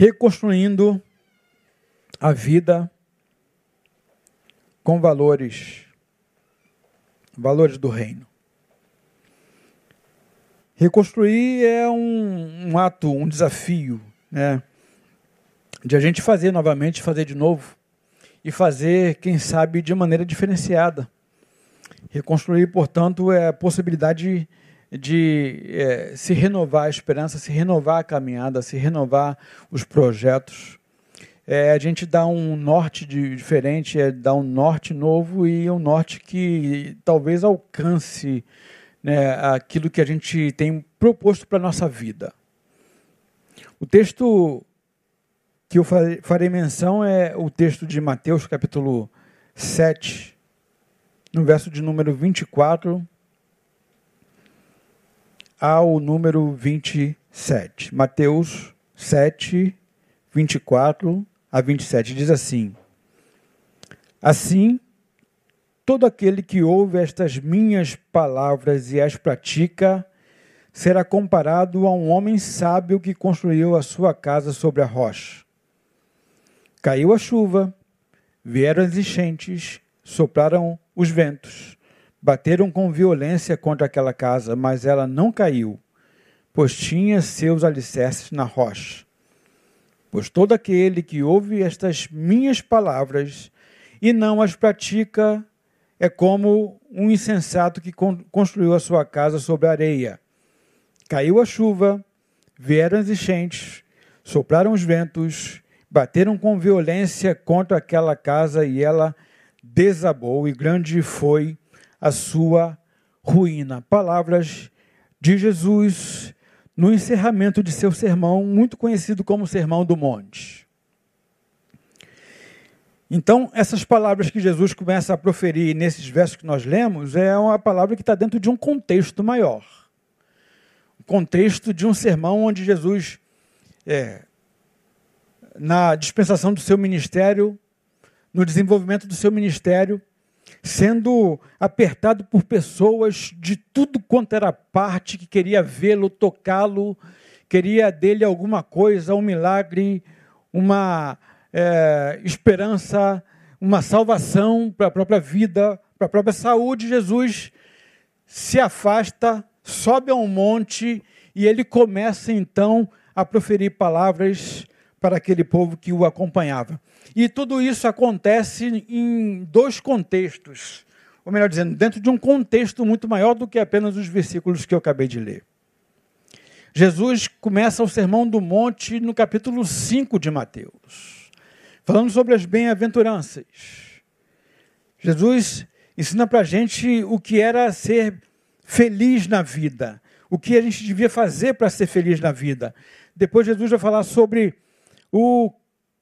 reconstruindo a vida com valores, valores do reino. Reconstruir é um, um ato, um desafio, né? De a gente fazer novamente, fazer de novo e fazer, quem sabe, de maneira diferenciada. Reconstruir, portanto, é a possibilidade de, de é, se renovar a esperança, se renovar a caminhada, se renovar os projetos. É, a gente dá um norte de, diferente, é dar um norte novo e um norte que talvez alcance né, aquilo que a gente tem proposto para a nossa vida. O texto que eu farei menção é o texto de Mateus, capítulo 7, no verso de número 24 ao número 27. Mateus 7, 24 a 27. Diz assim: Assim, todo aquele que ouve estas minhas palavras e as pratica, será comparado a um homem sábio que construiu a sua casa sobre a rocha. Caiu a chuva, vieram as enchentes, sopraram os ventos, bateram com violência contra aquela casa, mas ela não caiu, pois tinha seus alicerces na rocha. Pois todo aquele que ouve estas minhas palavras e não as pratica é como um insensato que construiu a sua casa sobre a areia. Caiu a chuva, vieram as enchentes, sopraram os ventos bateram com violência contra aquela casa e ela desabou, e grande foi a sua ruína. Palavras de Jesus no encerramento de seu sermão, muito conhecido como Sermão do Monte. Então, essas palavras que Jesus começa a proferir nesses versos que nós lemos é uma palavra que está dentro de um contexto maior. O contexto de um sermão onde Jesus é, na dispensação do seu ministério, no desenvolvimento do seu ministério, sendo apertado por pessoas de tudo quanto era parte que queria vê-lo, tocá-lo, queria dele alguma coisa, um milagre, uma é, esperança, uma salvação para a própria vida, para a própria saúde. Jesus se afasta, sobe a um monte e ele começa então a proferir palavras para aquele povo que o acompanhava. E tudo isso acontece em dois contextos, ou melhor dizendo, dentro de um contexto muito maior do que apenas os versículos que eu acabei de ler. Jesus começa o Sermão do Monte no capítulo 5 de Mateus, falando sobre as bem-aventuranças. Jesus ensina para a gente o que era ser feliz na vida, o que a gente devia fazer para ser feliz na vida. Depois, Jesus vai falar sobre o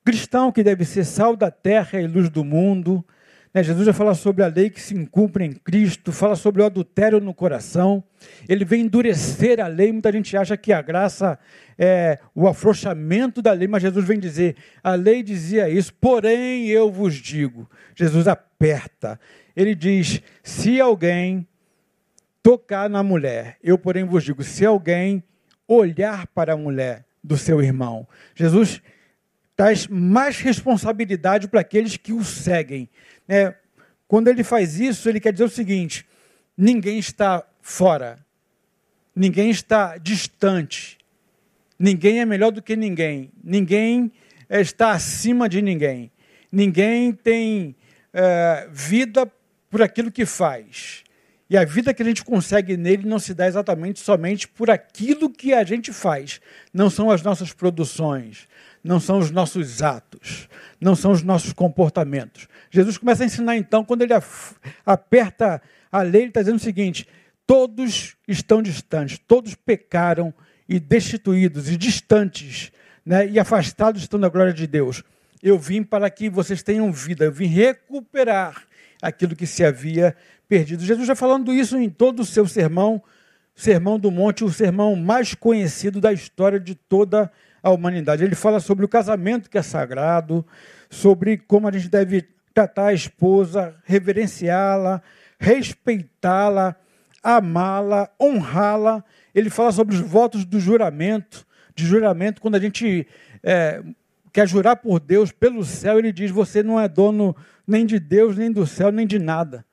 cristão que deve ser sal da terra e luz do mundo. Né? Jesus já fala sobre a lei que se encumpre em Cristo, fala sobre o adultério no coração. Ele vem endurecer a lei. Muita gente acha que a graça é o afrouxamento da lei, mas Jesus vem dizer: a lei dizia isso, porém eu vos digo. Jesus aperta. Ele diz: se alguém tocar na mulher, eu, porém, vos digo: se alguém olhar para a mulher do seu irmão. Jesus traz mais responsabilidade para aqueles que o seguem. É, quando ele faz isso, ele quer dizer o seguinte: ninguém está fora, ninguém está distante, ninguém é melhor do que ninguém, ninguém está acima de ninguém, ninguém tem é, vida por aquilo que faz. E a vida que a gente consegue nele não se dá exatamente somente por aquilo que a gente faz. Não são as nossas produções, não são os nossos atos, não são os nossos comportamentos. Jesus começa a ensinar então, quando ele aperta a lei, ele está dizendo o seguinte: todos estão distantes, todos pecaram e destituídos e distantes, né, e afastados estão da glória de Deus. Eu vim para que vocês tenham vida, eu vim recuperar aquilo que se havia perdido. Jesus já falando isso em todo o seu sermão, Sermão do Monte, o sermão mais conhecido da história de toda a a humanidade. Ele fala sobre o casamento que é sagrado, sobre como a gente deve tratar a esposa, reverenciá-la, respeitá-la, amá-la, honrá-la. Ele fala sobre os votos do juramento, de juramento, quando a gente é, quer jurar por Deus, pelo céu, ele diz: você não é dono nem de Deus, nem do céu, nem de nada.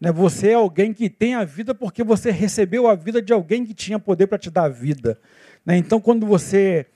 Né? Você é alguém que tem a vida porque você recebeu a vida de alguém que tinha poder para te dar a vida. Né? Então, quando você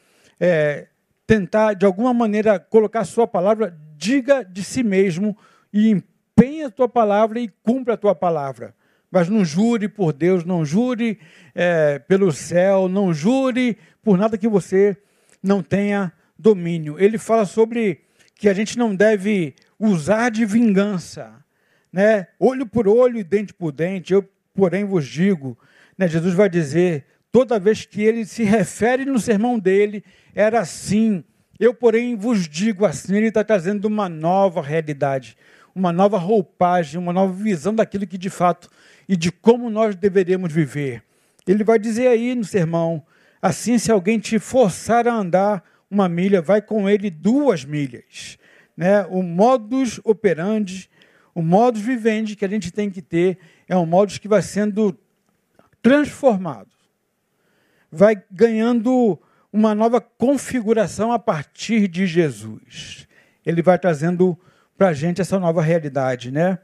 é, tentar, de alguma maneira, colocar a sua palavra, diga de si mesmo e empenhe a tua palavra e cumpra a tua palavra. Mas não jure por Deus, não jure é, pelo céu, não jure por nada que você não tenha domínio. Ele fala sobre que a gente não deve usar de vingança, né? Olho por olho e dente por dente. Eu, porém, vos digo, né? Jesus vai dizer toda vez que ele se refere no sermão dele, era assim. Eu, porém, vos digo assim. Ele está trazendo uma nova realidade, uma nova roupagem, uma nova visão daquilo que de fato e de como nós deveríamos viver. Ele vai dizer aí no sermão: assim, se alguém te forçar a andar uma milha, vai com ele duas milhas. Né? O modus operandi, o modus vivendi que a gente tem que ter é um modus que vai sendo transformado, vai ganhando uma nova configuração a partir de Jesus. Ele vai trazendo para a gente essa nova realidade, né?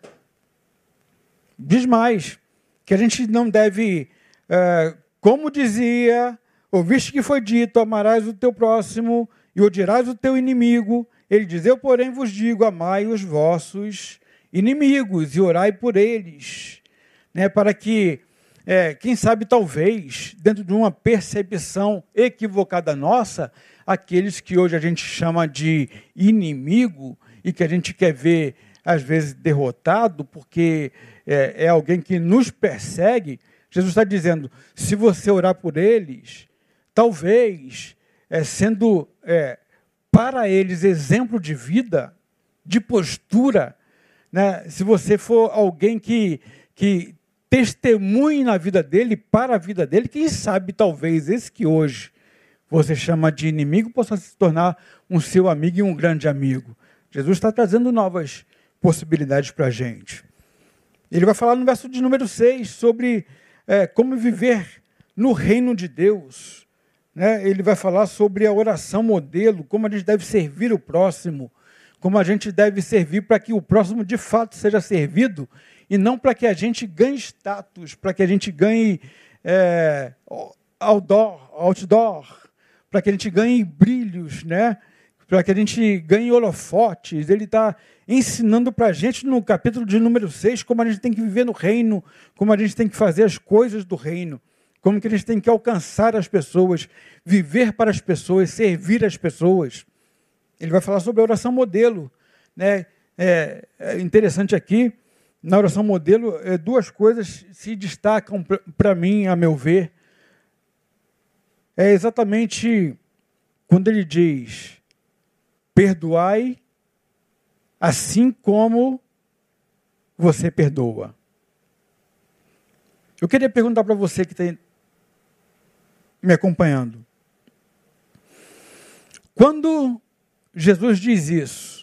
Diz mais que a gente não deve, é, como dizia Ouviste que foi dito: amarás o teu próximo e odiarás o teu inimigo. Ele diz: Eu, porém, vos digo: amai os vossos inimigos e orai por eles. Né, para que, é, quem sabe, talvez, dentro de uma percepção equivocada nossa, aqueles que hoje a gente chama de inimigo e que a gente quer ver, às vezes, derrotado, porque é, é alguém que nos persegue, Jesus está dizendo: se você orar por eles, talvez é, sendo é, para eles exemplo de vida, de postura, né? se você for alguém que, que testemunhe na vida dele, para a vida dele, quem sabe talvez esse que hoje você chama de inimigo possa se tornar um seu amigo e um grande amigo. Jesus está trazendo novas possibilidades para a gente. Ele vai falar no verso de número 6 sobre é, como viver no reino de Deus né, ele vai falar sobre a oração modelo, como a gente deve servir o próximo, como a gente deve servir para que o próximo de fato seja servido e não para que a gente ganhe status, para que a gente ganhe é, outdoor, outdoor para que a gente ganhe brilhos, né? para que a gente ganhe holofotes. Ele está ensinando para a gente no capítulo de número 6 como a gente tem que viver no reino, como a gente tem que fazer as coisas do reino como que eles têm que alcançar as pessoas, viver para as pessoas, servir as pessoas. Ele vai falar sobre a oração modelo. Né? É, é interessante aqui, na oração modelo, é, duas coisas se destacam para mim, a meu ver. É exatamente quando ele diz: perdoai assim como você perdoa. Eu queria perguntar para você que tem, me acompanhando. Quando Jesus diz isso,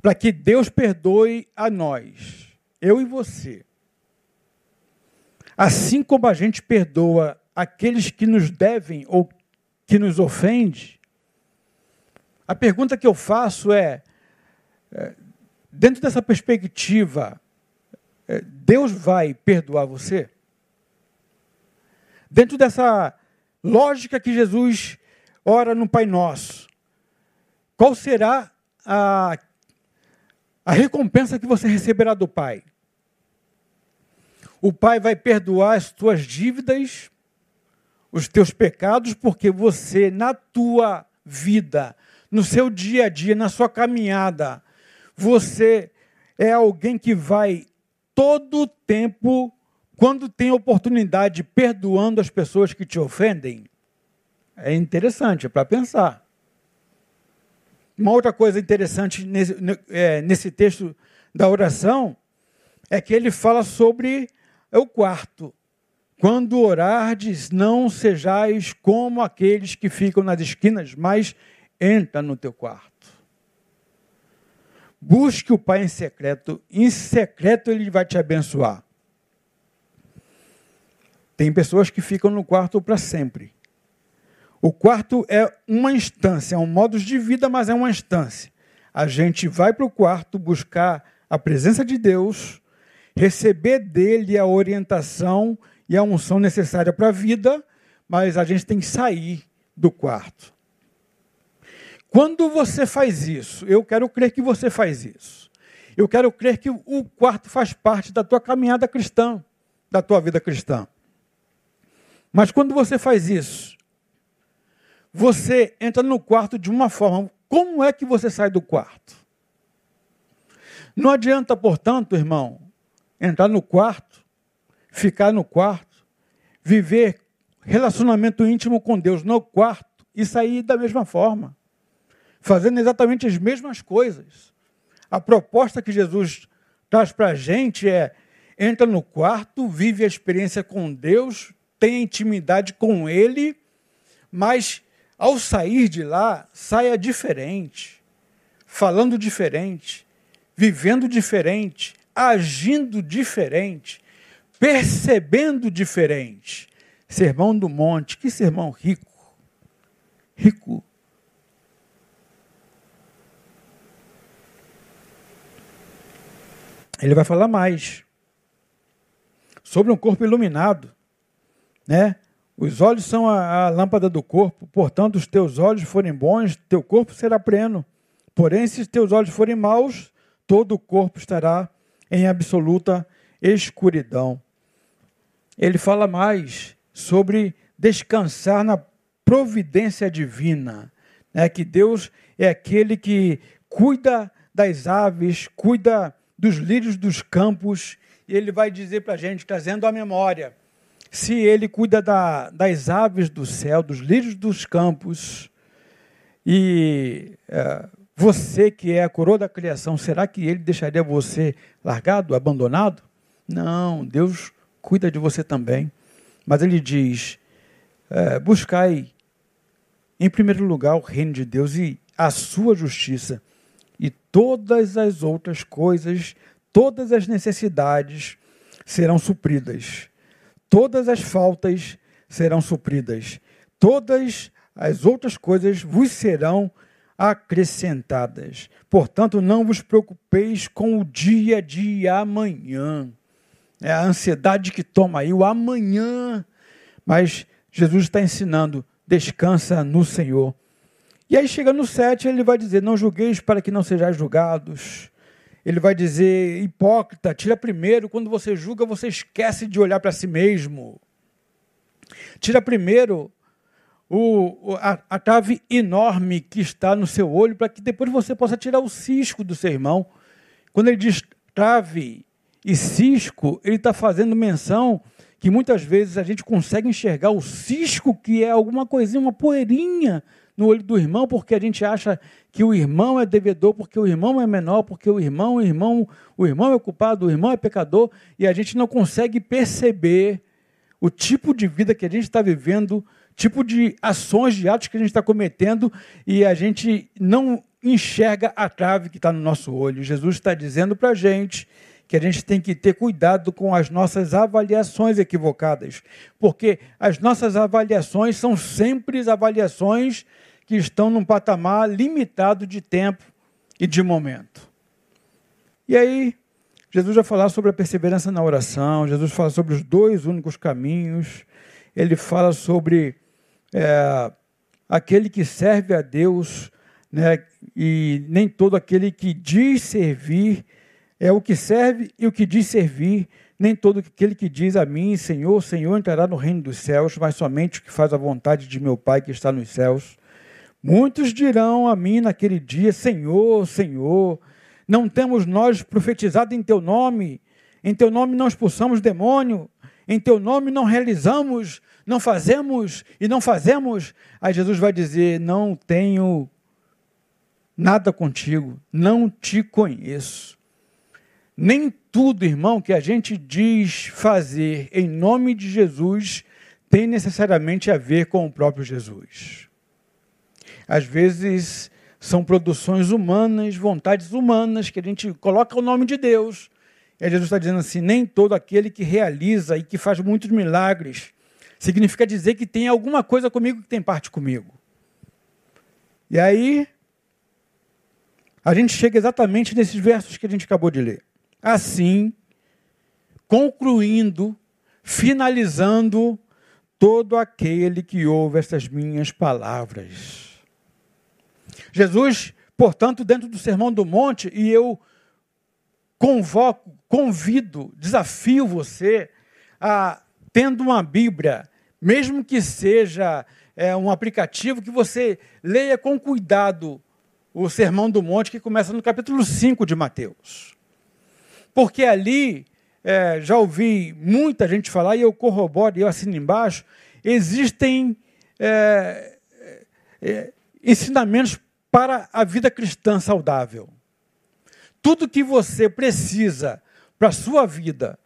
para que Deus perdoe a nós, eu e você, assim como a gente perdoa aqueles que nos devem ou que nos ofende, a pergunta que eu faço é, é dentro dessa perspectiva, é, Deus vai perdoar você? Dentro dessa lógica que Jesus ora no Pai Nosso, qual será a, a recompensa que você receberá do Pai? O Pai vai perdoar as tuas dívidas, os teus pecados, porque você, na tua vida, no seu dia a dia, na sua caminhada, você é alguém que vai todo o tempo quando tem oportunidade perdoando as pessoas que te ofendem, é interessante, é para pensar. Uma outra coisa interessante nesse, é, nesse texto da oração é que ele fala sobre o quarto. Quando orardes, não sejais como aqueles que ficam nas esquinas, mas entra no teu quarto. Busque o Pai em secreto, em secreto ele vai te abençoar. Tem pessoas que ficam no quarto para sempre. O quarto é uma instância, é um modo de vida, mas é uma instância. A gente vai para o quarto buscar a presença de Deus, receber dele a orientação e a unção necessária para a vida, mas a gente tem que sair do quarto. Quando você faz isso, eu quero crer que você faz isso. Eu quero crer que o quarto faz parte da tua caminhada cristã, da tua vida cristã. Mas quando você faz isso, você entra no quarto de uma forma. Como é que você sai do quarto? Não adianta, portanto, irmão, entrar no quarto, ficar no quarto, viver relacionamento íntimo com Deus no quarto e sair da mesma forma, fazendo exatamente as mesmas coisas. A proposta que Jesus traz para a gente é: entra no quarto, vive a experiência com Deus, tenha intimidade com Ele, mas ao sair de lá, saia diferente, falando diferente, vivendo diferente, agindo diferente, percebendo diferente. Sermão do Monte, que sermão rico. Rico. Ele vai falar mais sobre um corpo iluminado, né? Os olhos são a, a, lâmpada do corpo, portanto, os teus olhos forem bons, teu corpo será pleno. Porém, se os teus olhos forem maus, todo o corpo estará em absoluta escuridão. Ele fala mais sobre descansar na providência divina, né? que Deus é aquele que cuida das aves, cuida dos lírios dos campos, e ele vai dizer para a gente, trazendo a memória, se ele cuida da, das aves do céu, dos lírios dos campos, e é, você que é a coroa da criação, será que ele deixaria você largado, abandonado? Não, Deus cuida de você também. Mas ele diz: é, buscai em primeiro lugar o reino de Deus e a sua justiça, e todas as outras coisas, todas as necessidades serão supridas todas as faltas serão supridas, todas as outras coisas vos serão acrescentadas. Portanto, não vos preocupeis com o dia de amanhã. É a ansiedade que toma aí o amanhã. Mas Jesus está ensinando: descansa no Senhor. E aí chega no 7, ele vai dizer: Não julgueis para que não sejais julgados ele vai dizer: hipócrita, tira primeiro, quando você julga, você esquece de olhar para si mesmo. Tira primeiro o, a, a trave enorme que está no seu olho, para que depois você possa tirar o cisco do seu irmão. Quando ele diz trave e cisco, ele está fazendo menção que muitas vezes a gente consegue enxergar o cisco, que é alguma coisinha, uma poeirinha no olho do irmão, porque a gente acha que o irmão é devedor, porque o irmão é menor, porque o irmão, o irmão, o irmão é culpado, o irmão é pecador, e a gente não consegue perceber o tipo de vida que a gente está vivendo, tipo de ações, de atos que a gente está cometendo, e a gente não enxerga a trave que está no nosso olho. Jesus está dizendo para a gente que a gente tem que ter cuidado com as nossas avaliações equivocadas, porque as nossas avaliações são sempre avaliações que estão num patamar limitado de tempo e de momento. E aí, Jesus vai falar sobre a perseverança na oração, Jesus fala sobre os dois únicos caminhos, ele fala sobre é, aquele que serve a Deus, né, e nem todo aquele que diz servir é o que serve e o que diz servir, nem todo aquele que diz a mim, Senhor, Senhor, entrará no reino dos céus, mas somente o que faz a vontade de meu Pai que está nos céus. Muitos dirão a mim naquele dia: Senhor, Senhor, não temos nós profetizado em teu nome? Em teu nome não expulsamos demônio? Em teu nome não realizamos, não fazemos e não fazemos? Aí Jesus vai dizer: Não tenho nada contigo, não te conheço. Nem tudo, irmão, que a gente diz fazer em nome de Jesus tem necessariamente a ver com o próprio Jesus. Às vezes são produções humanas, vontades humanas, que a gente coloca o nome de Deus. E Jesus está dizendo assim: nem todo aquele que realiza e que faz muitos milagres Significa dizer que tem alguma coisa comigo que tem parte comigo. E aí, a gente chega exatamente nesses versos que a gente acabou de ler. Assim, concluindo, finalizando todo aquele que ouve estas minhas palavras. Jesus, portanto, dentro do Sermão do Monte, e eu convoco, convido, desafio você a, tendo uma Bíblia, mesmo que seja é, um aplicativo, que você leia com cuidado o Sermão do Monte, que começa no capítulo 5 de Mateus. Porque ali é, já ouvi muita gente falar, e eu corroboro, e eu assino embaixo, existem é, é, ensinamentos para a vida cristã saudável. Tudo que você precisa para a sua vida,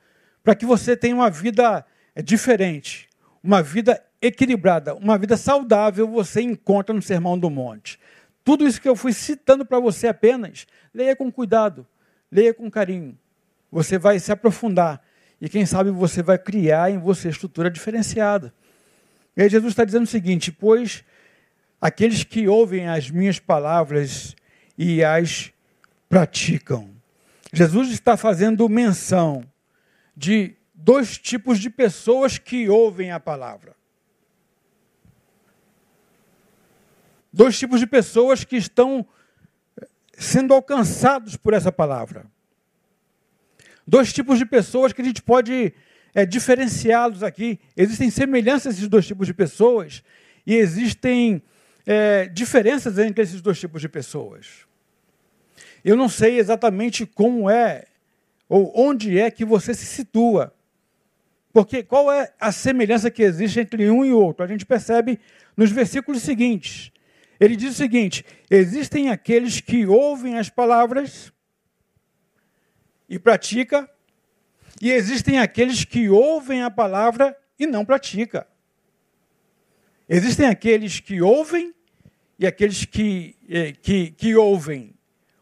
para que você tenha uma vida é, diferente, uma vida equilibrada, uma vida saudável, você encontra no Sermão do Monte. Tudo isso que eu fui citando para você apenas, leia com cuidado, leia com carinho você vai se aprofundar. E quem sabe você vai criar em você estrutura diferenciada. E aí Jesus está dizendo o seguinte: pois aqueles que ouvem as minhas palavras e as praticam. Jesus está fazendo menção de dois tipos de pessoas que ouvem a palavra. Dois tipos de pessoas que estão sendo alcançados por essa palavra dois tipos de pessoas que a gente pode é, diferenciá-los aqui. Existem semelhanças esses dois tipos de pessoas e existem é, diferenças entre esses dois tipos de pessoas. Eu não sei exatamente como é ou onde é que você se situa. Porque qual é a semelhança que existe entre um e outro? A gente percebe nos versículos seguintes. Ele diz o seguinte: existem aqueles que ouvem as palavras e pratica, e existem aqueles que ouvem a palavra e não pratica. Existem aqueles que ouvem e aqueles que, eh, que, que ouvem.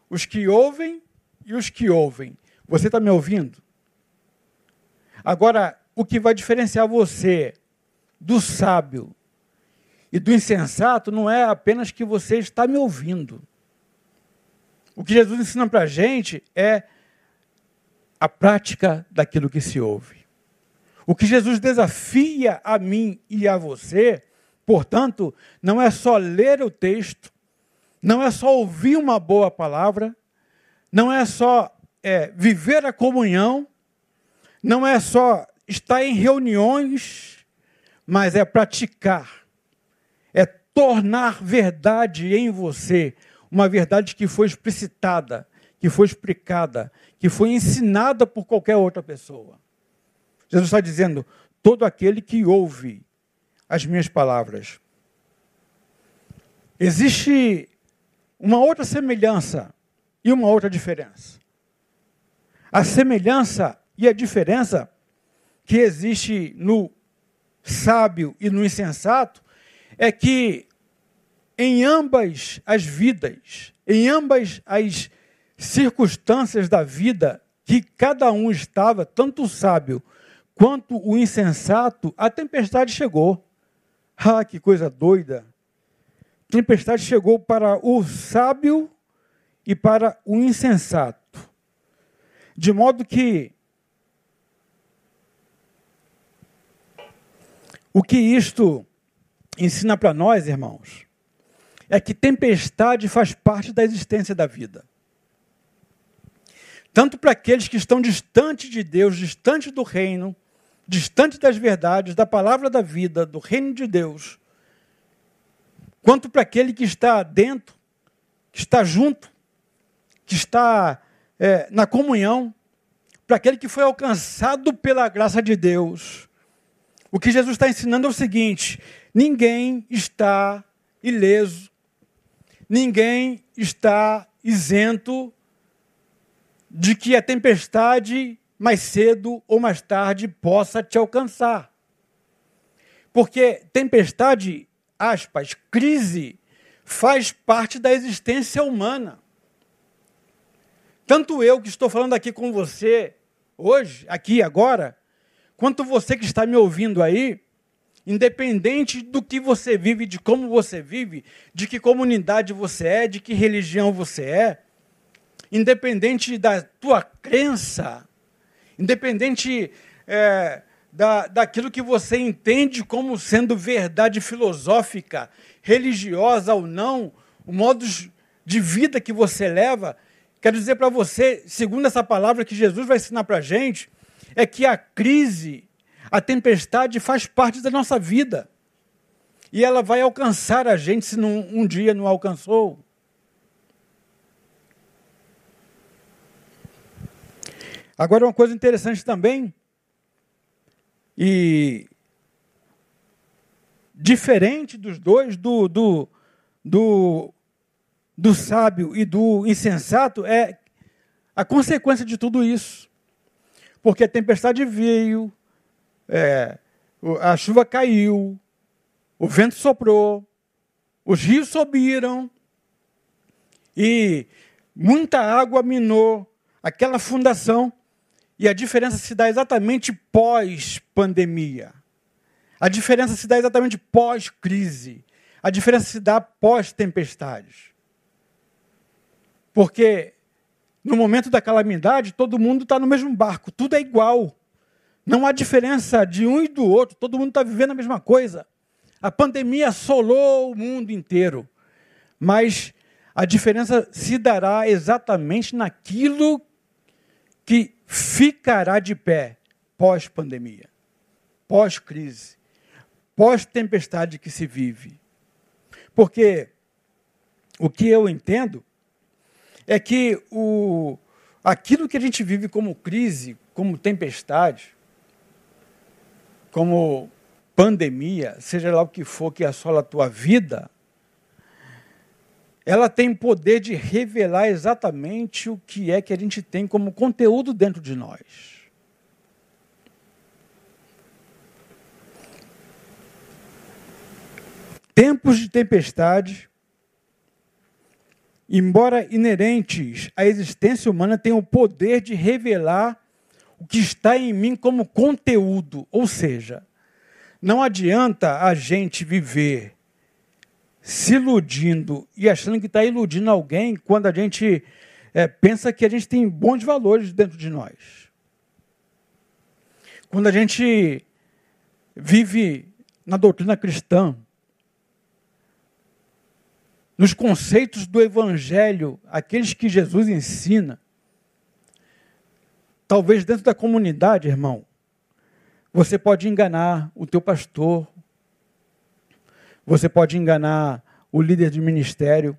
Os que ouvem e os que ouvem. Você está me ouvindo? Agora, o que vai diferenciar você do sábio e do insensato não é apenas que você está me ouvindo. O que Jesus ensina para a gente é a prática daquilo que se ouve. O que Jesus desafia a mim e a você, portanto, não é só ler o texto, não é só ouvir uma boa palavra, não é só é, viver a comunhão, não é só estar em reuniões, mas é praticar, é tornar verdade em você, uma verdade que foi explicitada, que foi explicada, que foi ensinada por qualquer outra pessoa. Jesus está dizendo: todo aquele que ouve as minhas palavras. Existe uma outra semelhança e uma outra diferença. A semelhança e a diferença que existe no sábio e no insensato é que em ambas as vidas, em ambas as circunstâncias da vida que cada um estava, tanto o sábio quanto o insensato, a tempestade chegou. Ah, que coisa doida! Tempestade chegou para o sábio e para o insensato. De modo que o que isto ensina para nós, irmãos, é que tempestade faz parte da existência da vida tanto para aqueles que estão distantes de Deus, distantes do reino, distantes das verdades, da palavra da vida, do reino de Deus, quanto para aquele que está dentro, que está junto, que está é, na comunhão, para aquele que foi alcançado pela graça de Deus. O que Jesus está ensinando é o seguinte: ninguém está ileso, ninguém está isento de que a tempestade mais cedo ou mais tarde possa te alcançar. Porque tempestade, aspas, crise, faz parte da existência humana. Tanto eu que estou falando aqui com você hoje, aqui agora, quanto você que está me ouvindo aí, Independente do que você vive, de como você vive, de que comunidade você é, de que religião você é, independente da tua crença, independente é, da, daquilo que você entende como sendo verdade filosófica, religiosa ou não, o modo de vida que você leva, quero dizer para você, segundo essa palavra que Jesus vai ensinar para a gente, é que a crise, a tempestade faz parte da nossa vida. E ela vai alcançar a gente se não, um dia não alcançou. Agora, uma coisa interessante também, e diferente dos dois, do, do, do, do sábio e do insensato, é a consequência de tudo isso. Porque a tempestade veio, é, a chuva caiu, o vento soprou, os rios subiram e muita água minou aquela fundação e a diferença se dá exatamente pós-pandemia. A diferença se dá exatamente pós-crise. A diferença se dá pós-tempestades. Porque no momento da calamidade, todo mundo está no mesmo barco, tudo é igual. Não há diferença de um e do outro, todo mundo está vivendo a mesma coisa. A pandemia assolou o mundo inteiro, mas a diferença se dará exatamente naquilo que ficará de pé pós-pandemia, pós-crise, pós-tempestade que se vive. Porque o que eu entendo é que o, aquilo que a gente vive como crise, como tempestade, como pandemia, seja lá o que for que assola a tua vida, ela tem poder de revelar exatamente o que é que a gente tem como conteúdo dentro de nós. Tempos de tempestade, embora inerentes à existência humana, têm o poder de revelar o que está em mim como conteúdo. Ou seja, não adianta a gente viver se iludindo e achando que está iludindo alguém quando a gente é, pensa que a gente tem bons valores dentro de nós. Quando a gente vive na doutrina cristã, nos conceitos do Evangelho, aqueles que Jesus ensina, talvez dentro da comunidade, irmão, você pode enganar o teu pastor, você pode enganar o líder de ministério,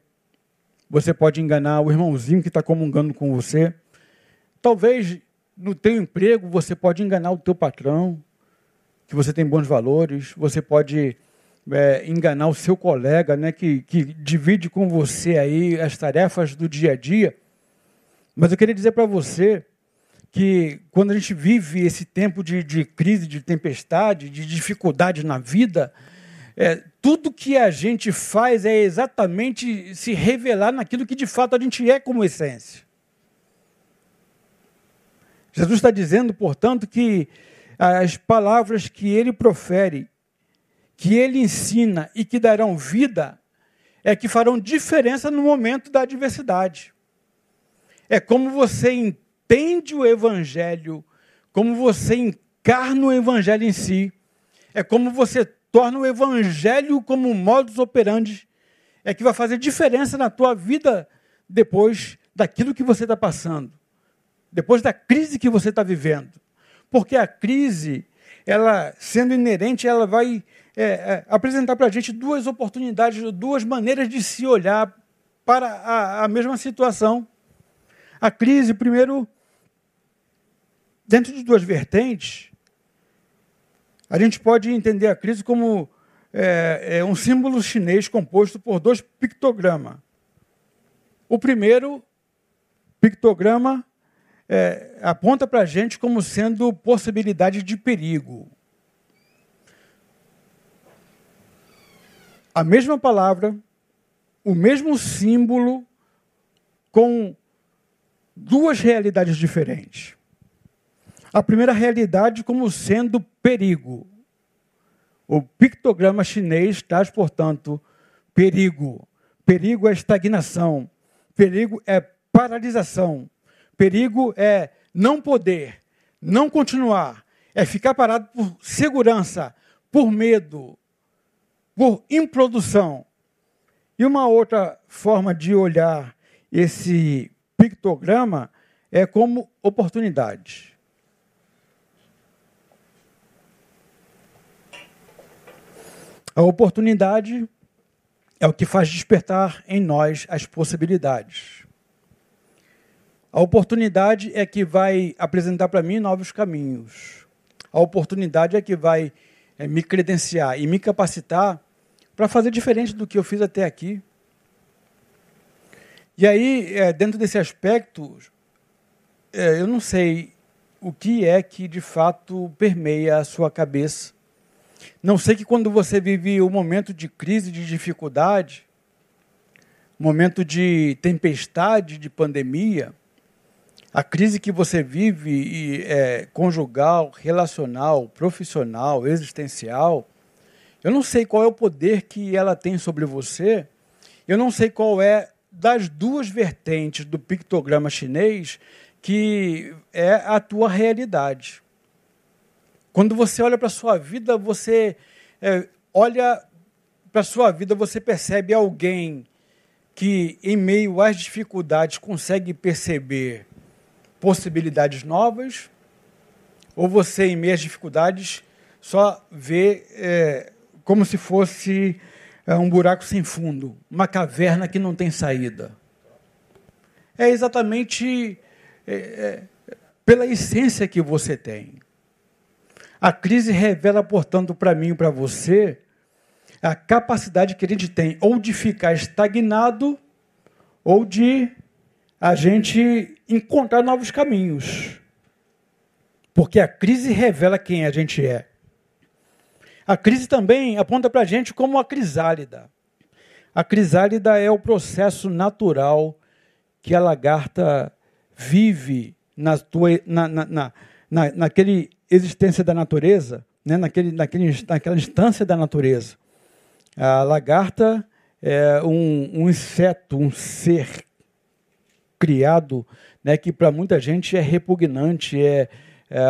você pode enganar o irmãozinho que está comungando com você. Talvez no teu emprego você pode enganar o teu patrão, que você tem bons valores, você pode é, enganar o seu colega, né, que, que divide com você aí as tarefas do dia a dia. Mas eu queria dizer para você que quando a gente vive esse tempo de, de crise, de tempestade, de dificuldade na vida, é, tudo que a gente faz é exatamente se revelar naquilo que de fato a gente é como essência. Jesus está dizendo, portanto, que as palavras que ele profere, que ele ensina e que darão vida, é que farão diferença no momento da adversidade. É como você entende o Evangelho, como você encarna o Evangelho em si, é como você torna o evangelho como um modus operandi, é que vai fazer diferença na tua vida depois daquilo que você está passando, depois da crise que você está vivendo. Porque a crise, ela sendo inerente, ela vai é, é, apresentar para a gente duas oportunidades, duas maneiras de se olhar para a, a mesma situação. A crise, primeiro, dentro de duas vertentes, a gente pode entender a crise como é, é um símbolo chinês composto por dois pictogramas. O primeiro pictograma é, aponta para a gente como sendo possibilidade de perigo. A mesma palavra, o mesmo símbolo, com duas realidades diferentes. A primeira realidade como sendo perigo. O pictograma chinês traz, portanto, perigo. Perigo é estagnação. Perigo é paralisação. Perigo é não poder, não continuar, é ficar parado por segurança, por medo, por improdução. E uma outra forma de olhar esse pictograma é como oportunidade. A oportunidade é o que faz despertar em nós as possibilidades. A oportunidade é que vai apresentar para mim novos caminhos. A oportunidade é que vai é, me credenciar e me capacitar para fazer diferente do que eu fiz até aqui. E aí, é, dentro desse aspecto, é, eu não sei o que é que de fato permeia a sua cabeça não sei que quando você vive um momento de crise, de dificuldade, momento de tempestade, de pandemia, a crise que você vive é conjugal, relacional, profissional, existencial, eu não sei qual é o poder que ela tem sobre você, eu não sei qual é das duas vertentes do pictograma chinês que é a tua realidade. Quando você olha para a sua vida, você é, olha para a sua vida, você percebe alguém que, em meio às dificuldades, consegue perceber possibilidades novas, ou você, em meio às dificuldades, só vê é, como se fosse é, um buraco sem fundo, uma caverna que não tem saída. É exatamente é, é pela essência que você tem. A crise revela, portanto, para mim e para você, a capacidade que a gente tem ou de ficar estagnado ou de a gente encontrar novos caminhos. Porque a crise revela quem a gente é. A crise também aponta para a gente como a crisálida. A crisálida é o processo natural que a lagarta vive na, tua, na, na, na, naquele existência da natureza, né, naquele, naquele, naquela instância da natureza. A lagarta é um, um inseto, um ser criado né, que para muita gente é repugnante, é, é,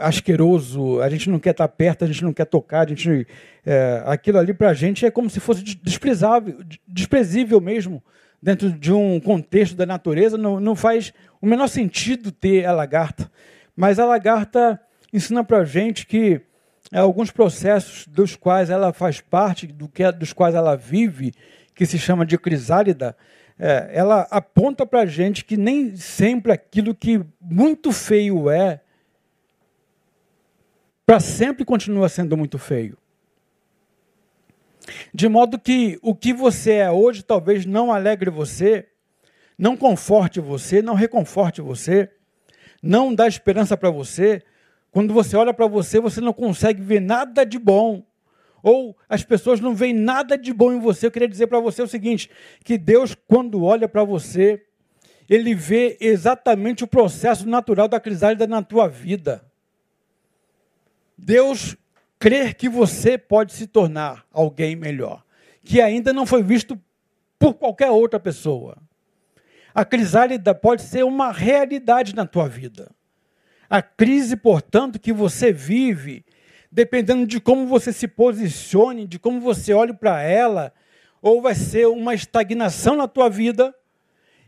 asqueroso, a gente não quer estar perto, a gente não quer tocar, a gente, é, aquilo ali para a gente é como se fosse desprezável, desprezível mesmo, dentro de um contexto da natureza, não, não faz o menor sentido ter a lagarta. Mas a lagarta ensina para a gente que é, alguns processos dos quais ela faz parte, do que, dos quais ela vive, que se chama de crisálida, é, ela aponta para a gente que nem sempre aquilo que muito feio é, para sempre continua sendo muito feio. De modo que o que você é hoje talvez não alegre você, não conforte você, não reconforte você, não dá esperança para você, quando você olha para você, você não consegue ver nada de bom. Ou as pessoas não veem nada de bom em você. Eu queria dizer para você o seguinte: que Deus, quando olha para você, ele vê exatamente o processo natural da crisálida na tua vida. Deus crer que você pode se tornar alguém melhor, que ainda não foi visto por qualquer outra pessoa. A crisálida pode ser uma realidade na tua vida. A crise, portanto, que você vive, dependendo de como você se posicione, de como você olhe para ela, ou vai ser uma estagnação na tua vida,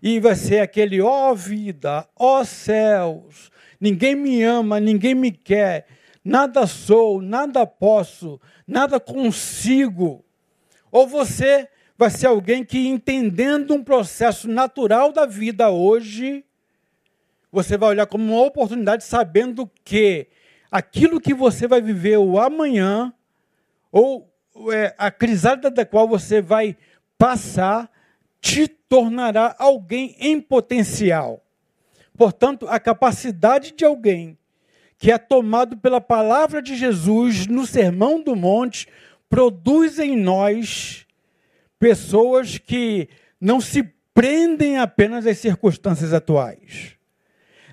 e vai ser aquele, ó oh, vida, ó oh, céus, ninguém me ama, ninguém me quer, nada sou, nada posso, nada consigo. Ou você vai ser alguém que, entendendo um processo natural da vida hoje, você vai olhar como uma oportunidade, sabendo que aquilo que você vai viver o amanhã, ou é, a crisada da qual você vai passar, te tornará alguém em potencial. Portanto, a capacidade de alguém que é tomado pela palavra de Jesus no Sermão do Monte produz em nós pessoas que não se prendem apenas às circunstâncias atuais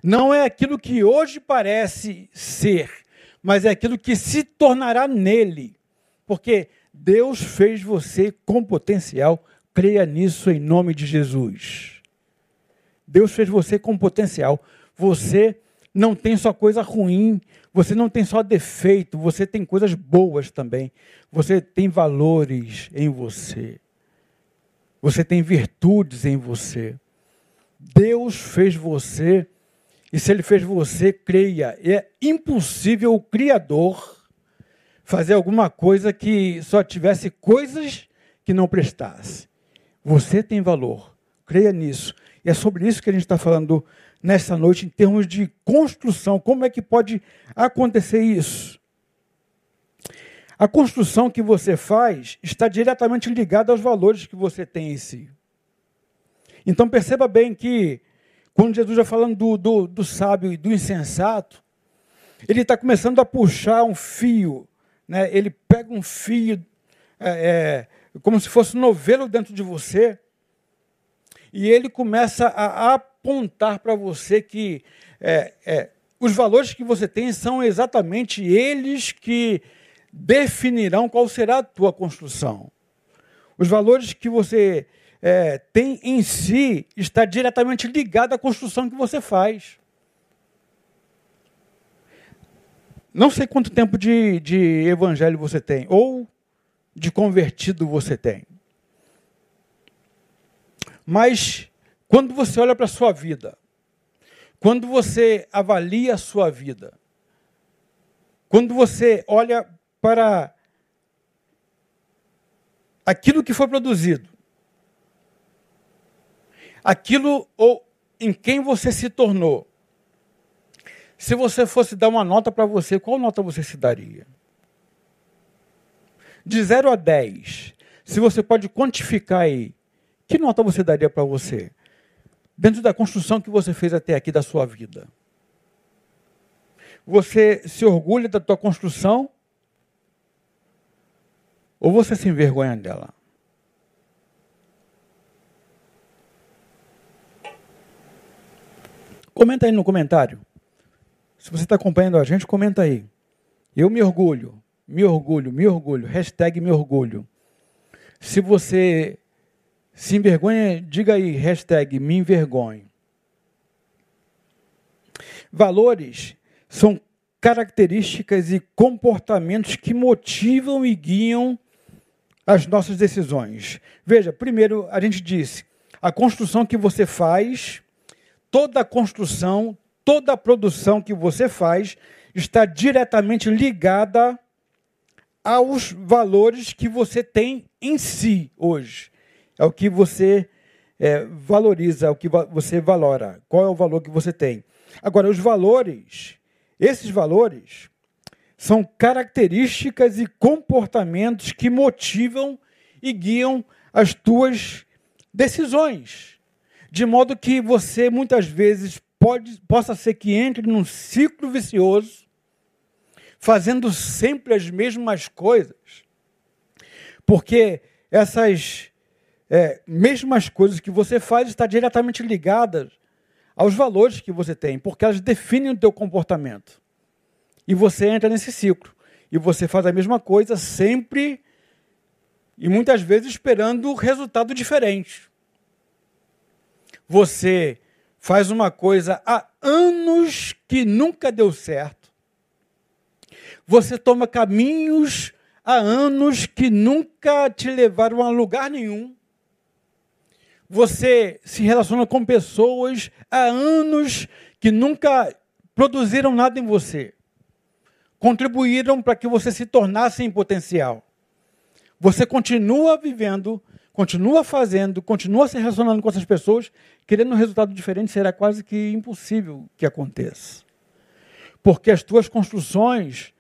não é aquilo que hoje parece ser, mas é aquilo que se tornará nele. Porque Deus fez você com potencial. Creia nisso em nome de Jesus. Deus fez você com potencial. Você não tem só coisa ruim, você não tem só defeito, você tem coisas boas também. Você tem valores em você. Você tem virtudes em você. Deus fez você, e se Ele fez você, creia, é impossível o Criador fazer alguma coisa que só tivesse coisas que não prestasse. Você tem valor, creia nisso. E é sobre isso que a gente está falando nessa noite, em termos de construção. Como é que pode acontecer isso? A construção que você faz está diretamente ligada aos valores que você tem em si. Então perceba bem que, quando Jesus está falando do, do, do sábio e do insensato, ele está começando a puxar um fio, né? ele pega um fio, é, é, como se fosse um novelo dentro de você, e ele começa a apontar para você que é, é, os valores que você tem são exatamente eles que definirão qual será a tua construção. Os valores que você é, tem em si está diretamente ligado à construção que você faz. Não sei quanto tempo de, de evangelho você tem, ou de convertido você tem. Mas, quando você olha para a sua vida, quando você avalia a sua vida, quando você olha para aquilo que foi produzido, aquilo ou em quem você se tornou. Se você fosse dar uma nota para você, qual nota você se daria? De 0 a 10, se você pode quantificar aí, que nota você daria para você? Dentro da construção que você fez até aqui da sua vida. Você se orgulha da tua construção ou você se envergonha dela? Comenta aí no comentário. Se você está acompanhando a gente, comenta aí. Eu me orgulho, me orgulho, me orgulho. Hashtag me orgulho. Se você se envergonha, diga aí, hashtag me envergonho. Valores são características e comportamentos que motivam e guiam as nossas decisões. Veja, primeiro a gente disse, a construção que você faz toda construção, toda produção que você faz está diretamente ligada aos valores que você tem em si hoje. É o que você é, valoriza, é o que você valora. Qual é o valor que você tem? Agora, os valores, esses valores, são características e comportamentos que motivam e guiam as tuas decisões de modo que você muitas vezes pode, possa ser que entre num ciclo vicioso, fazendo sempre as mesmas coisas, porque essas é, mesmas coisas que você faz estão diretamente ligadas aos valores que você tem, porque elas definem o teu comportamento. E você entra nesse ciclo. E você faz a mesma coisa sempre e muitas vezes esperando resultado diferente. Você faz uma coisa há anos que nunca deu certo. Você toma caminhos há anos que nunca te levaram a lugar nenhum. Você se relaciona com pessoas há anos que nunca produziram nada em você. Contribuíram para que você se tornasse em potencial. Você continua vivendo continua fazendo, continua se relacionando com essas pessoas, querendo um resultado diferente, será quase que impossível que aconteça. Porque as tuas construções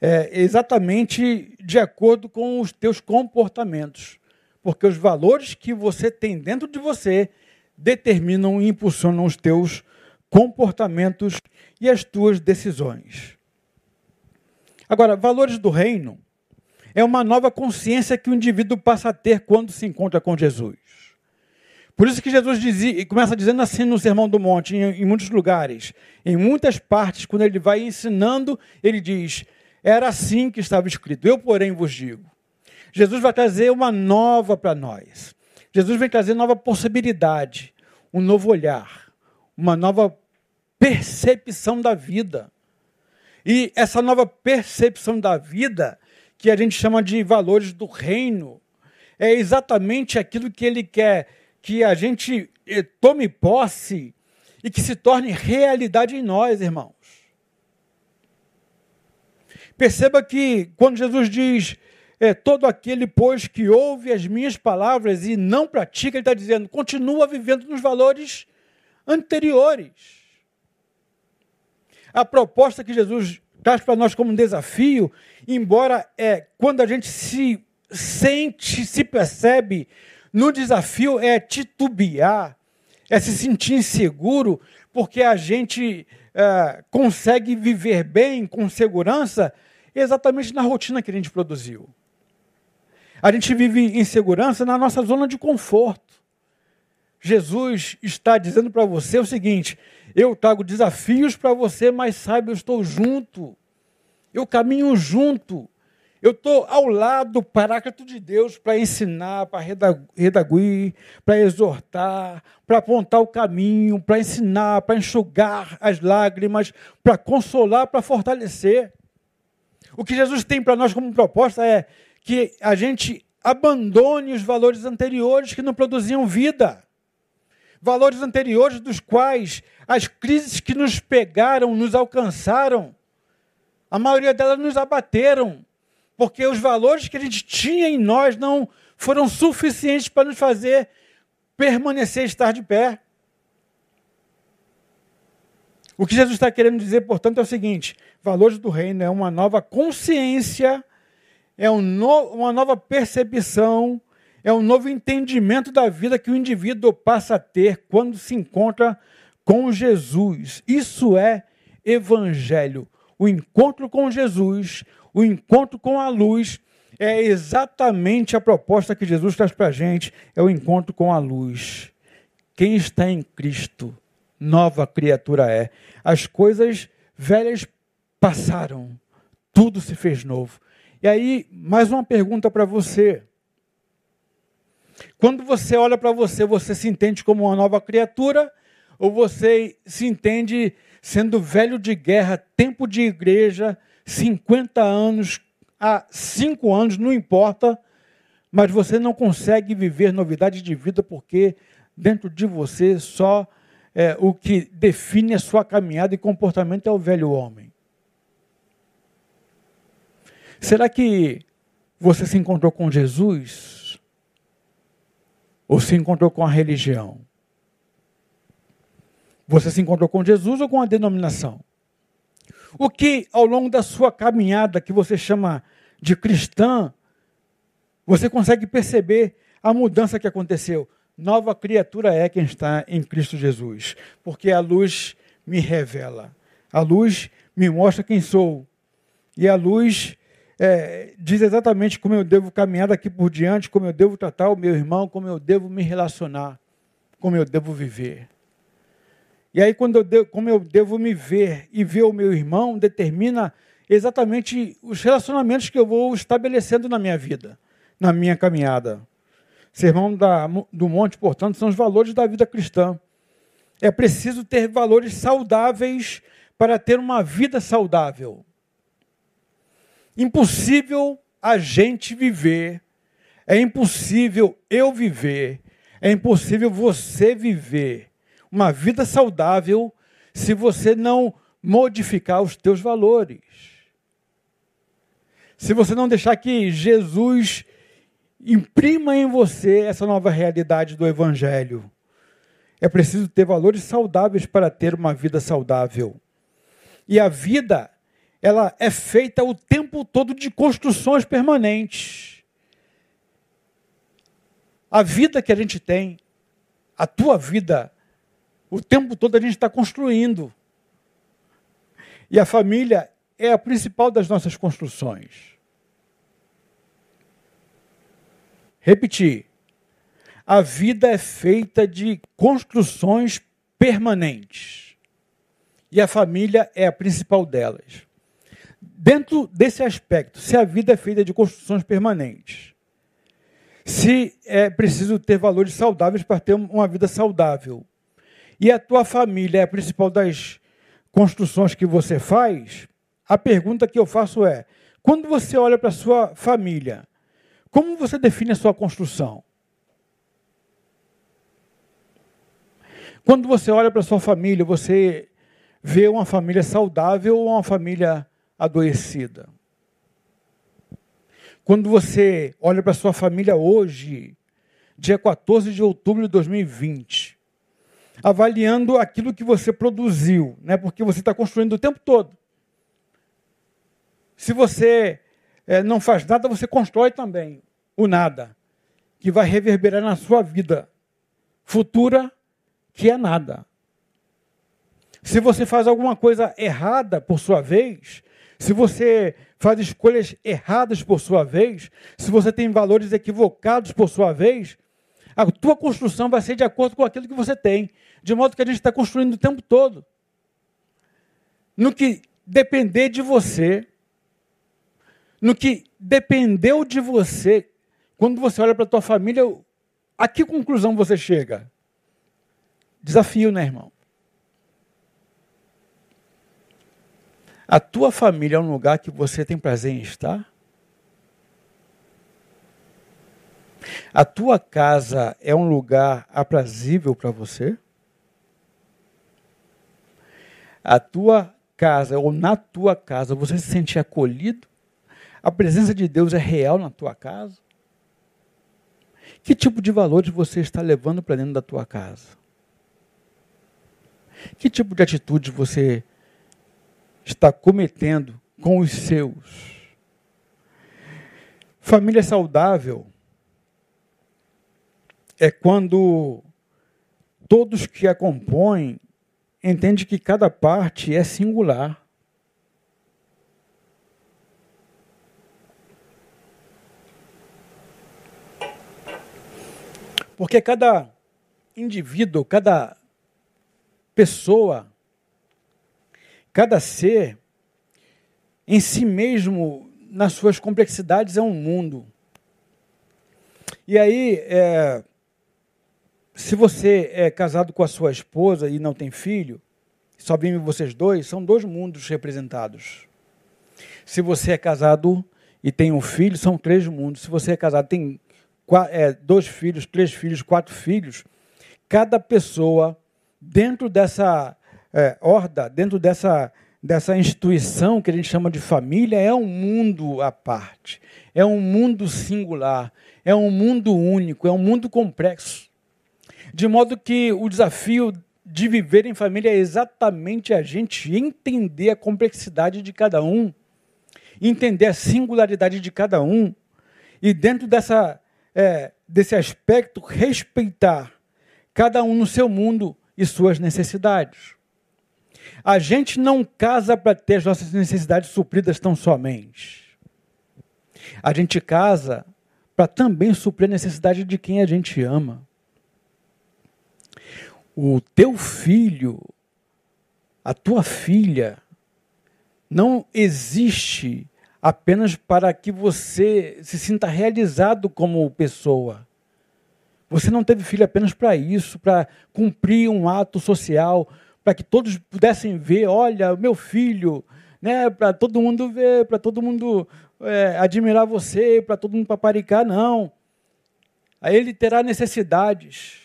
é exatamente de acordo com os teus comportamentos. Porque os valores que você tem dentro de você determinam e impulsionam os teus comportamentos e as tuas decisões. Agora, valores do reino é uma nova consciência que o indivíduo passa a ter quando se encontra com Jesus. Por isso que Jesus dizia, começa dizendo assim no Sermão do Monte, em, em muitos lugares, em muitas partes, quando ele vai ensinando, ele diz: Era assim que estava escrito, eu, porém, vos digo. Jesus vai trazer uma nova para nós. Jesus vem trazer nova possibilidade, um novo olhar, uma nova percepção da vida. E essa nova percepção da vida, que a gente chama de valores do reino, é exatamente aquilo que ele quer que a gente eh, tome posse e que se torne realidade em nós, irmãos. Perceba que quando Jesus diz é, todo aquele, pois, que ouve as minhas palavras e não pratica, ele está dizendo, continua vivendo nos valores anteriores. A proposta que Jesus traz para nós como um desafio, embora é quando a gente se sente, se percebe no desafio, é titubear, é se sentir inseguro, porque a gente é, consegue viver bem, com segurança, exatamente na rotina que a gente produziu. A gente vive insegurança na nossa zona de conforto. Jesus está dizendo para você o seguinte: eu trago desafios para você, mas saiba, eu estou junto. Eu caminho junto. Eu estou ao lado do paráclito de Deus para ensinar, para redaguir, para exortar, para apontar o caminho, para ensinar, para enxugar as lágrimas, para consolar, para fortalecer. O que Jesus tem para nós como proposta é que a gente abandone os valores anteriores que não produziam vida. Valores anteriores dos quais as crises que nos pegaram, nos alcançaram, a maioria delas nos abateram, porque os valores que a gente tinha em nós não foram suficientes para nos fazer permanecer, estar de pé. O que Jesus está querendo dizer, portanto, é o seguinte: valores do reino é uma nova consciência é um no, uma nova percepção, é um novo entendimento da vida que o indivíduo passa a ter quando se encontra com Jesus. Isso é evangelho. O encontro com Jesus, o encontro com a luz, é exatamente a proposta que Jesus traz para a gente: é o encontro com a luz. Quem está em Cristo, nova criatura é. As coisas velhas passaram, tudo se fez novo. E aí, mais uma pergunta para você. Quando você olha para você, você se entende como uma nova criatura ou você se entende sendo velho de guerra, tempo de igreja, 50 anos, há 5 anos, não importa, mas você não consegue viver novidade de vida porque dentro de você só é, o que define a sua caminhada e comportamento é o velho homem. Será que você se encontrou com Jesus? Ou se encontrou com a religião? Você se encontrou com Jesus ou com a denominação? O que ao longo da sua caminhada, que você chama de cristã, você consegue perceber a mudança que aconteceu? Nova criatura é quem está em Cristo Jesus, porque a luz me revela, a luz me mostra quem sou, e a luz é, diz exatamente como eu devo caminhar daqui por diante, como eu devo tratar o meu irmão, como eu devo me relacionar, como eu devo viver. E aí, quando eu devo, como eu devo me ver e ver o meu irmão, determina exatamente os relacionamentos que eu vou estabelecendo na minha vida, na minha caminhada. Sermão da, do Monte, portanto, são os valores da vida cristã. É preciso ter valores saudáveis para ter uma vida saudável impossível a gente viver, é impossível eu viver, é impossível você viver uma vida saudável se você não modificar os teus valores. Se você não deixar que Jesus imprima em você essa nova realidade do Evangelho. É preciso ter valores saudáveis para ter uma vida saudável. E a vida ela é feita o tempo todo de construções permanentes. A vida que a gente tem, a tua vida, o tempo todo a gente está construindo. E a família é a principal das nossas construções. Repetir. A vida é feita de construções permanentes. E a família é a principal delas. Dentro desse aspecto, se a vida é feita de construções permanentes, se é preciso ter valores saudáveis para ter uma vida saudável. E a tua família é a principal das construções que você faz, a pergunta que eu faço é: quando você olha para a sua família, como você define a sua construção? Quando você olha para a sua família, você vê uma família saudável ou uma família adoecida? Quando você olha para sua família hoje, dia 14 de outubro de 2020, avaliando aquilo que você produziu, né? porque você está construindo o tempo todo. Se você é, não faz nada, você constrói também o nada, que vai reverberar na sua vida futura, que é nada. Se você faz alguma coisa errada por sua vez, se você faz escolhas erradas por sua vez, se você tem valores equivocados por sua vez, a tua construção vai ser de acordo com aquilo que você tem, de modo que a gente está construindo o tempo todo. No que depender de você, no que dependeu de você, quando você olha para a tua família, a que conclusão você chega? Desafio, né, irmão? A tua família é um lugar que você tem prazer em estar? A tua casa é um lugar aprazível para você? A tua casa ou na tua casa você se sente acolhido? A presença de Deus é real na tua casa? Que tipo de valores você está levando para dentro da tua casa? Que tipo de atitude você está cometendo com os seus? Família saudável é quando todos que a compõem entendem que cada parte é singular. Porque cada indivíduo, cada pessoa, cada ser, em si mesmo, nas suas complexidades, é um mundo. E aí, é, se você é casado com a sua esposa e não tem filho, só vivem vocês dois, são dois mundos representados. Se você é casado e tem um filho, são três mundos. Se você é casado tem é, dois filhos, três filhos, quatro filhos, cada pessoa dentro dessa é, horda, dentro dessa, dessa instituição que a gente chama de família, é um mundo à parte, é um mundo singular, é um mundo único, é um mundo complexo. De modo que o desafio de viver em família é exatamente a gente entender a complexidade de cada um, entender a singularidade de cada um, e dentro dessa é, desse aspecto, respeitar cada um no seu mundo e suas necessidades. A gente não casa para ter as nossas necessidades supridas tão somente. A gente casa para também suprir a necessidade de quem a gente ama. O teu filho, a tua filha, não existe apenas para que você se sinta realizado como pessoa. Você não teve filho apenas para isso, para cumprir um ato social, para que todos pudessem ver, olha, meu filho, né, para todo mundo ver, para todo mundo é, admirar você, para todo mundo paparicar, não. Aí ele terá necessidades,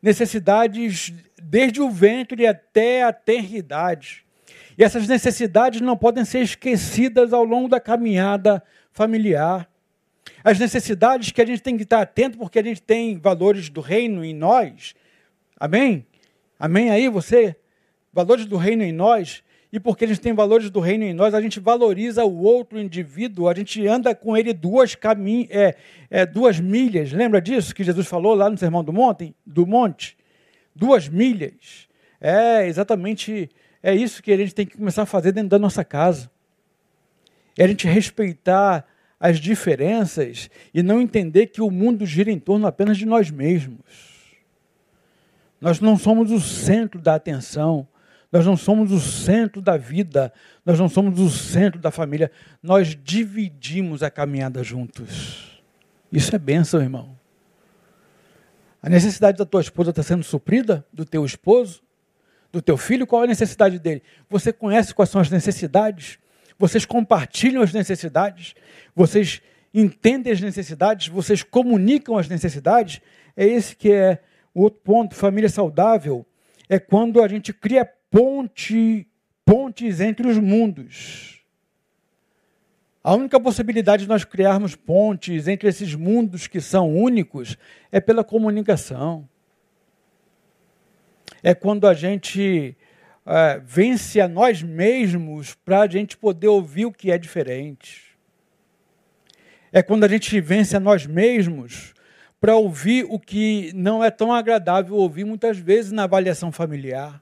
necessidades desde o ventre até a tenridade. E essas necessidades não podem ser esquecidas ao longo da caminhada familiar. As necessidades que a gente tem que estar atento, porque a gente tem valores do reino em nós. Amém? Amém aí, você? Valores do reino em nós. E porque a gente tem valores do reino em nós, a gente valoriza o outro indivíduo, a gente anda com ele duas, caminhos, é, é, duas milhas. Lembra disso que Jesus falou lá no Sermão do Monte? Do monte? Duas milhas. É exatamente é isso que a gente tem que começar a fazer dentro da nossa casa. É a gente respeitar as diferenças e não entender que o mundo gira em torno apenas de nós mesmos. Nós não somos o centro da atenção, nós não somos o centro da vida, nós não somos o centro da família. Nós dividimos a caminhada juntos. Isso é bênção, irmão. A necessidade da tua esposa está sendo suprida? Do teu esposo? Do teu filho? Qual é a necessidade dele? Você conhece quais são as necessidades? Vocês compartilham as necessidades? Vocês entendem as necessidades? Vocês comunicam as necessidades? É esse que é o outro ponto. Família saudável é quando a gente cria ponte, pontes entre os mundos. A única possibilidade de nós criarmos pontes entre esses mundos que são únicos é pela comunicação. É quando a gente é, vence a nós mesmos para a gente poder ouvir o que é diferente. É quando a gente vence a nós mesmos para ouvir o que não é tão agradável ouvir muitas vezes na avaliação familiar.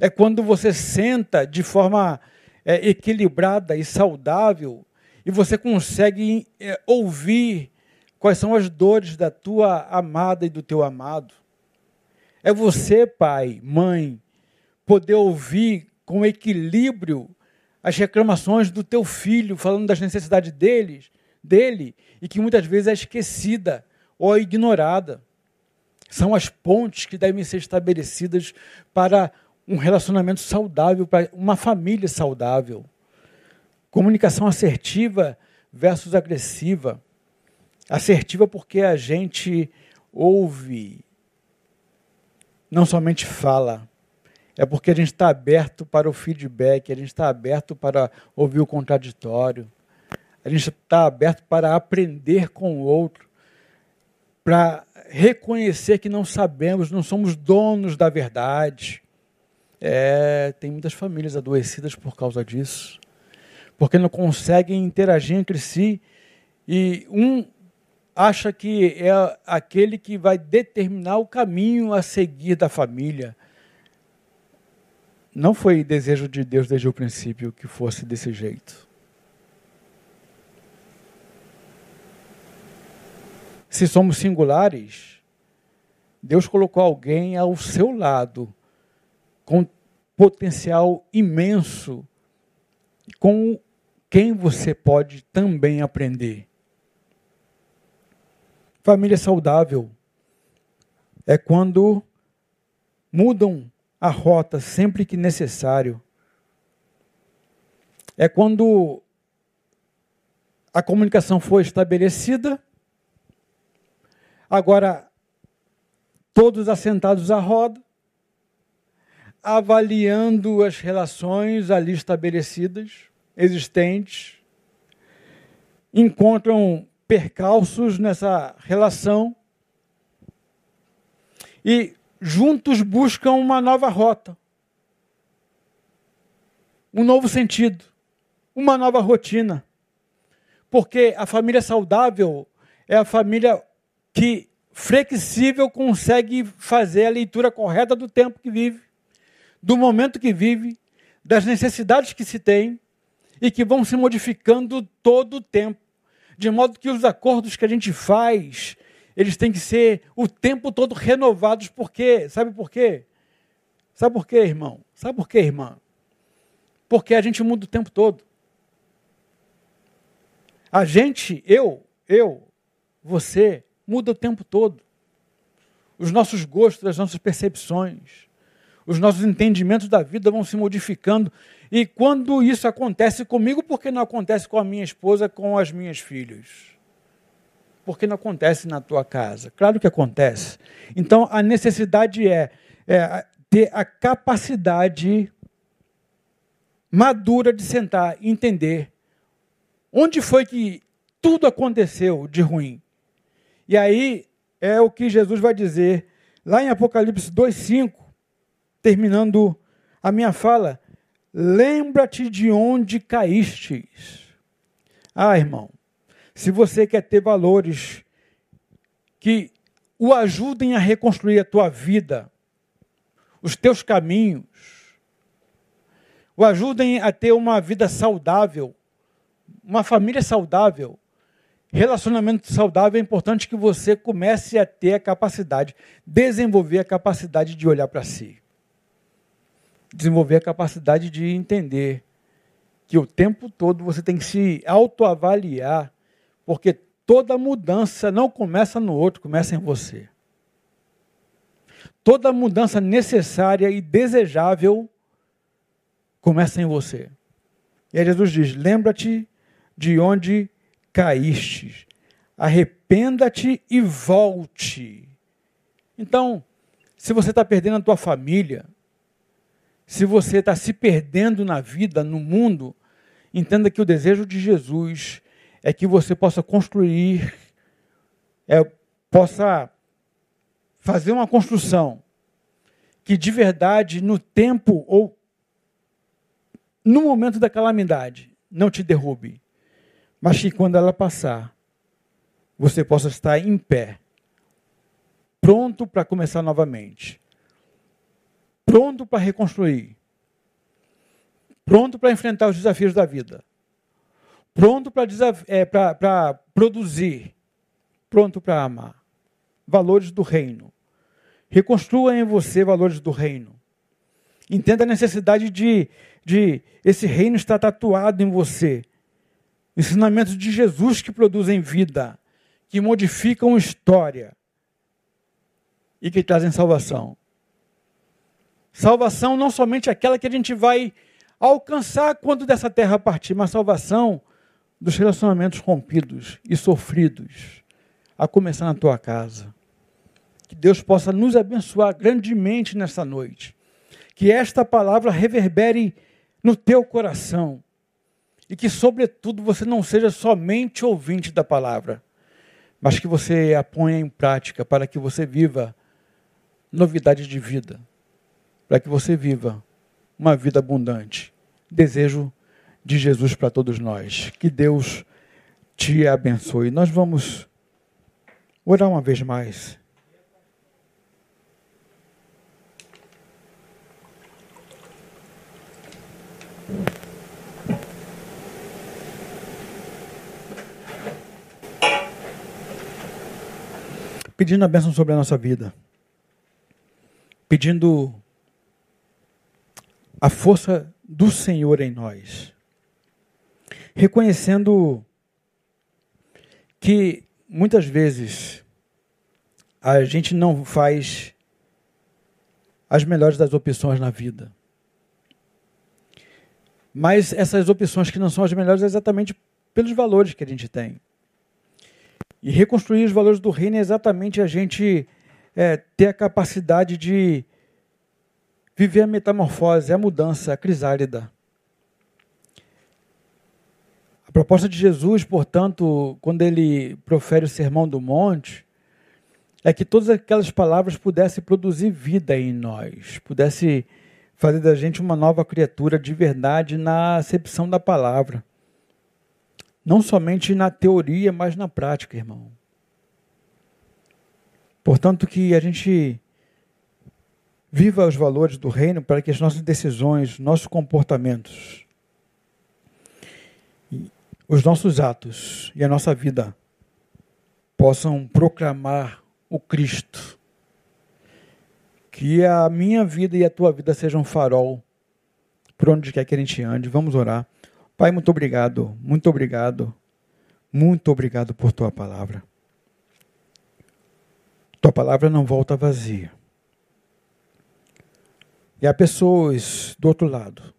É quando você senta de forma é, equilibrada e saudável e você consegue é, ouvir quais são as dores da tua amada e do teu amado. É você, pai, mãe, poder ouvir com equilíbrio as reclamações do teu filho, falando das necessidades deles, dele, e que muitas vezes é esquecida ou ignorada. São as pontes que devem ser estabelecidas para um relacionamento saudável, para uma família saudável. Comunicação assertiva versus agressiva. Assertiva porque a gente ouve, não somente fala. É porque a gente está aberto para o feedback, a gente está aberto para ouvir o contraditório, a gente está aberto para aprender com o outro, para reconhecer que não sabemos, não somos donos da verdade. É, tem muitas famílias adoecidas por causa disso, porque não conseguem interagir entre si e um acha que é aquele que vai determinar o caminho a seguir da família. Não foi desejo de Deus desde o princípio que fosse desse jeito. Se somos singulares, Deus colocou alguém ao seu lado com potencial imenso, com quem você pode também aprender. Família saudável é quando mudam a rota sempre que necessário. É quando a comunicação foi estabelecida, agora todos assentados à roda, avaliando as relações ali estabelecidas, existentes, encontram percalços nessa relação e juntos buscam uma nova rota, um novo sentido, uma nova rotina. Porque a família saudável é a família que flexível consegue fazer a leitura correta do tempo que vive do momento que vive, das necessidades que se tem e que vão se modificando todo o tempo, de modo que os acordos que a gente faz, eles têm que ser o tempo todo renovados, porque, sabe por quê? Sabe por quê, irmão? Sabe por quê, irmã? Porque a gente muda o tempo todo. A gente, eu, eu, você, muda o tempo todo. Os nossos gostos, as nossas percepções os nossos entendimentos da vida vão se modificando. E quando isso acontece comigo, por que não acontece com a minha esposa, com as minhas filhas? Por que não acontece na tua casa? Claro que acontece. Então, a necessidade é, é ter a capacidade madura de sentar e entender onde foi que tudo aconteceu de ruim. E aí é o que Jesus vai dizer lá em Apocalipse 2,5 terminando a minha fala, lembra-te de onde caístes. Ah, irmão, se você quer ter valores que o ajudem a reconstruir a tua vida, os teus caminhos, o ajudem a ter uma vida saudável, uma família saudável, relacionamento saudável, é importante que você comece a ter a capacidade, desenvolver a capacidade de olhar para si desenvolver a capacidade de entender que o tempo todo você tem que se autoavaliar, porque toda mudança não começa no outro, começa em você. toda mudança necessária e desejável começa em você. E aí Jesus diz: lembra-te de onde caíste, arrependa-te e volte. Então, se você está perdendo a tua família, se você está se perdendo na vida, no mundo, entenda que o desejo de Jesus é que você possa construir, é, possa fazer uma construção que de verdade, no tempo ou no momento da calamidade, não te derrube, mas que quando ela passar, você possa estar em pé, pronto para começar novamente, pronto para reconstruir, pronto para enfrentar os desafios da vida, pronto para é, produzir, pronto para amar. Valores do reino. Reconstrua em você valores do reino. Entenda a necessidade de, de esse reino estar tatuado em você. Ensinamentos de Jesus que produzem vida, que modificam história e que trazem salvação. Salvação não somente aquela que a gente vai alcançar quando dessa terra partir, mas salvação dos relacionamentos rompidos e sofridos, a começar na tua casa. Que Deus possa nos abençoar grandemente nesta noite. Que esta palavra reverbere no teu coração. E que, sobretudo, você não seja somente ouvinte da palavra, mas que você a ponha em prática para que você viva novidade de vida, para que você viva uma vida abundante. Desejo de Jesus para todos nós. Que Deus te abençoe. Nós vamos orar uma vez mais. Pedindo a bênção sobre a nossa vida. Pedindo a força do Senhor em nós reconhecendo que muitas vezes a gente não faz as melhores das opções na vida. Mas essas opções que não são as melhores é exatamente pelos valores que a gente tem. E reconstruir os valores do reino é exatamente a gente é, ter a capacidade de viver a metamorfose, a mudança, a crisálida. A proposta de Jesus, portanto, quando ele profere o Sermão do Monte, é que todas aquelas palavras pudessem produzir vida em nós, pudesse fazer da gente uma nova criatura de verdade na acepção da palavra. Não somente na teoria, mas na prática, irmão. Portanto, que a gente viva os valores do reino para que as nossas decisões, nossos comportamentos os nossos atos e a nossa vida possam proclamar o Cristo. Que a minha vida e a tua vida sejam um farol por onde quer que a gente ande. Vamos orar. Pai, muito obrigado, muito obrigado, muito obrigado por tua palavra. Tua palavra não volta vazia. E há pessoas do outro lado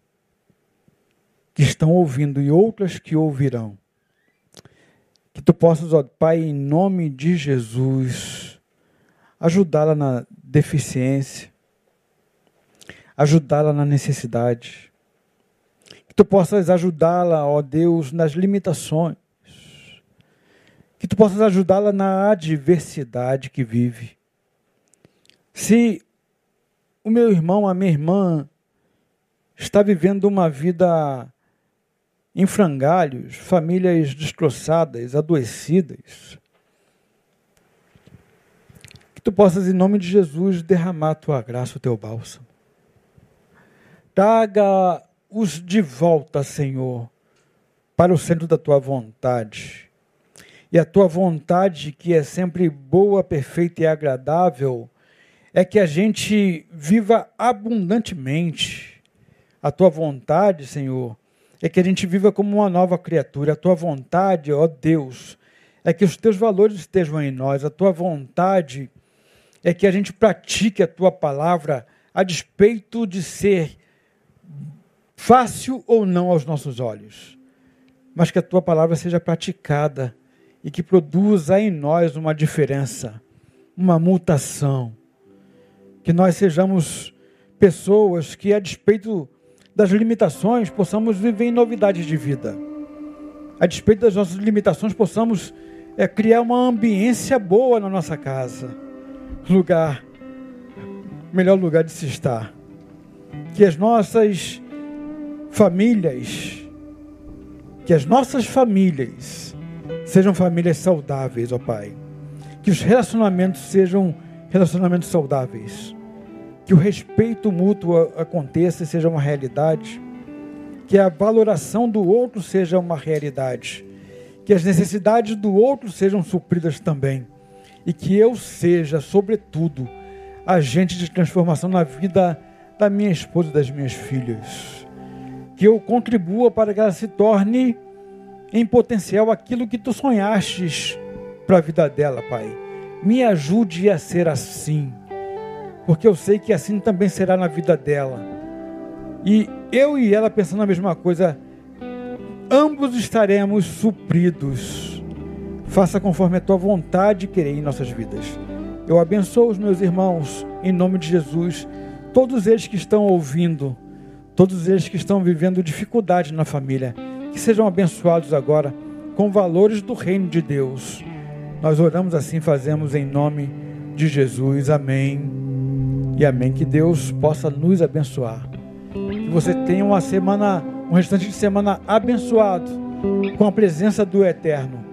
que estão ouvindo e outras que ouvirão. Que tu possas, ó Pai, em nome de Jesus, ajudá-la na deficiência, ajudá-la na necessidade. Que tu possas ajudá-la, ó Deus, nas limitações. Que tu possas ajudá-la na adversidade que vive. Se o meu irmão, a minha irmã, está vivendo uma vida em frangalhos, famílias destroçadas, adoecidas. Que tu possas, em nome de Jesus, derramar a tua graça, o teu bálsamo. Traga-os de volta, Senhor, para o centro da tua vontade. E a tua vontade, que é sempre boa, perfeita e agradável, é que a gente viva abundantemente. A tua vontade, Senhor, é que a gente viva como uma nova criatura. A tua vontade, ó Deus, é que os teus valores estejam em nós. A tua vontade é que a gente pratique a tua palavra a despeito de ser fácil ou não aos nossos olhos, mas que a tua palavra seja praticada e que produza em nós uma diferença, uma mutação. Que nós sejamos pessoas que, a despeito das limitações, possamos viver em novidades de vida. A despeito das nossas limitações, possamos é, criar uma ambiência boa na nossa casa. Lugar, melhor lugar de se estar. Que as nossas famílias, que as nossas famílias sejam famílias saudáveis, ó Pai. Que os relacionamentos sejam relacionamentos saudáveis. Que o respeito mútuo aconteça e seja uma realidade. Que a valoração do outro seja uma realidade. Que as necessidades do outro sejam supridas também. E que eu seja, sobretudo, agente de transformação na vida da minha esposa e das minhas filhas que eu contribua para que ela se torne em potencial aquilo que tu sonhastes para a vida dela, Pai. Me ajude a ser assim, porque eu sei que assim também será na vida dela. E eu e ela pensando a mesma coisa, ambos estaremos supridos. Faça conforme a tua vontade querer em nossas vidas. Eu abençoo os meus irmãos em nome de Jesus, todos eles que estão ouvindo todos eles que estão vivendo dificuldade na família, que sejam abençoados agora com valores do reino de Deus. Nós oramos assim, fazemos em nome de Jesus. Amém. E amém. Que Deus possa nos abençoar. Que você tenha uma semana, um restante de semana abençoado com a presença do Eterno.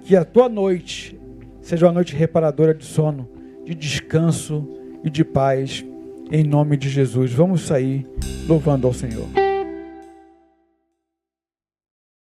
Que a tua noite seja uma noite reparadora de sono, de descanso e de paz em nome de Jesus. Vamos sair louvando ao Senhor.